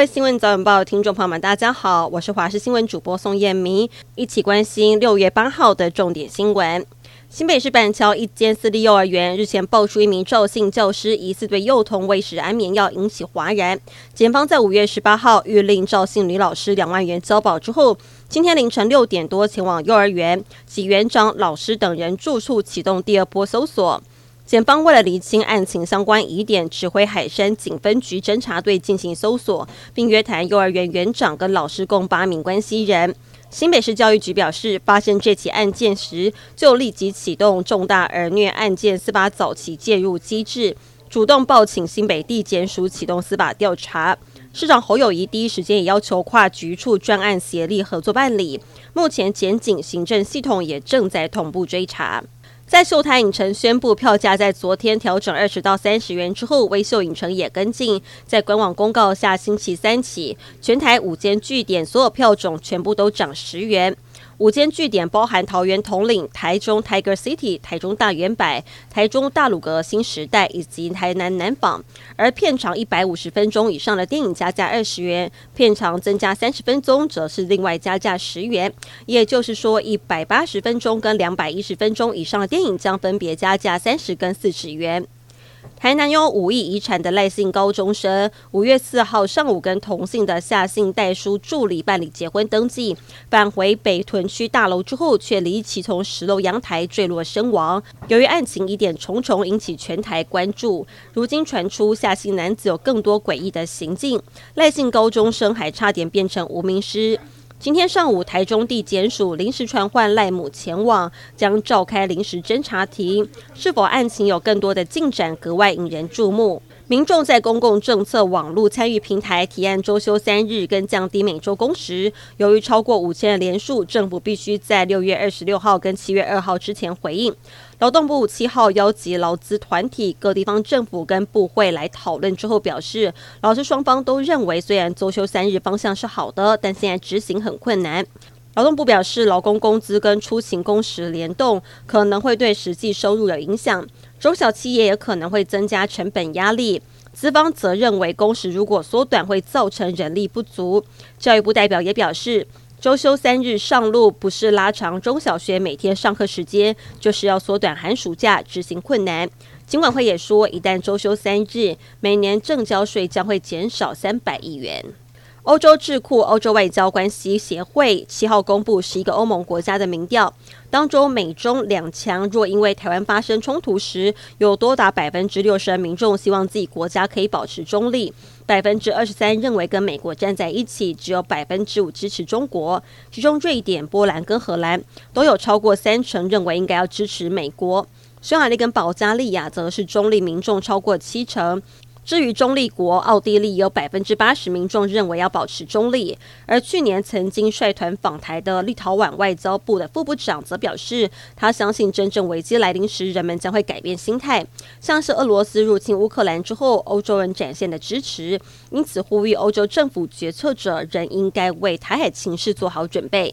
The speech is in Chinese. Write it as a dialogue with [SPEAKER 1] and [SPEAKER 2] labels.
[SPEAKER 1] 位新闻早晚报听众朋友们，大家好，我是华视新闻主播宋燕明，一起关心六月八号的重点新闻。新北市板桥一间私立幼儿园日前爆出一名赵姓教师疑似对幼童喂食安眠药，引起哗然。检方在五月十八号諭令赵姓女老师两万元交保之后，今天凌晨六点多前往幼儿园及园长、老师等人住处启动第二波搜索。检方为了厘清案情相关疑点，指挥海山警分局侦查队进行搜索，并约谈幼儿园园长跟老师共八名关系人。新北市教育局表示，发生这起案件时，就立即启动重大儿虐案件司法早期介入机制，主动报请新北地检署启动司法调查。市长侯友谊第一时间也要求跨局处专案协力合作办理。目前检警行政系统也正在同步追查。在秀台影城宣布票价在昨天调整二十到三十元之后，微秀影城也跟进，在官网公告下星期三起，全台五间据点所有票种全部都涨十元。五间据点包含桃园统领、台中 Tiger City、台中大圆柏、台中大鲁阁新时代以及台南南纺。而片长一百五十分钟以上的电影加价二十元，片长增加三十分钟则是另外加价十元。也就是说，一百八十分钟跟两百一十分钟以上的电影将分别加价三十跟四十元。台南有五亿遗产的赖姓高中生，五月四号上午跟同姓的夏姓代书助理办理结婚登记，返回北屯区大楼之后，却离奇从十楼阳台坠落身亡。由于案情疑点重重，引起全台关注。如今传出夏姓男子有更多诡异的行径，赖姓高中生还差点变成无名尸。今天上午，台中地检署临时传唤赖母前往，将召开临时侦查庭。是否案情有更多的进展，格外引人注目。民众在公共政策网络参与平台提案周休三日跟降低每周工时，由于超过五千人连署，政府必须在六月二十六号跟七月二号之前回应。劳动部七号邀集劳资团体、各地方政府跟部会来讨论之后，表示劳资双方都认为，虽然周休三日方向是好的，但现在执行很困难。劳动部表示，劳工工资跟出勤工时联动，可能会对实际收入有影响。中小企业也可能会增加成本压力，资方则认为工时如果缩短会造成人力不足。教育部代表也表示，周休三日上路不是拉长中小学每天上课时间，就是要缩短寒暑假，执行困难。金管会也说，一旦周休三日，每年正交税将会减少三百亿元。欧洲智库欧洲外交关系协会七号公布十一个欧盟国家的民调，当中美中两强若因为台湾发生冲突时，有多达百分之六十的民众希望自己国家可以保持中立，百分之二十三认为跟美国站在一起，只有百分之五支持中国。其中瑞典、波兰跟荷兰都有超过三成认为应该要支持美国，匈牙利跟保加利亚则是中立民众超过七成。至于中立国奥地利，有百分之八十民众认为要保持中立，而去年曾经率团访台的立陶宛外交部的副部长则表示，他相信真正危机来临时，人们将会改变心态。像是俄罗斯入侵乌克兰之后，欧洲人展现的支持，因此呼吁欧洲政府决策者仍应该为台海情势做好准备。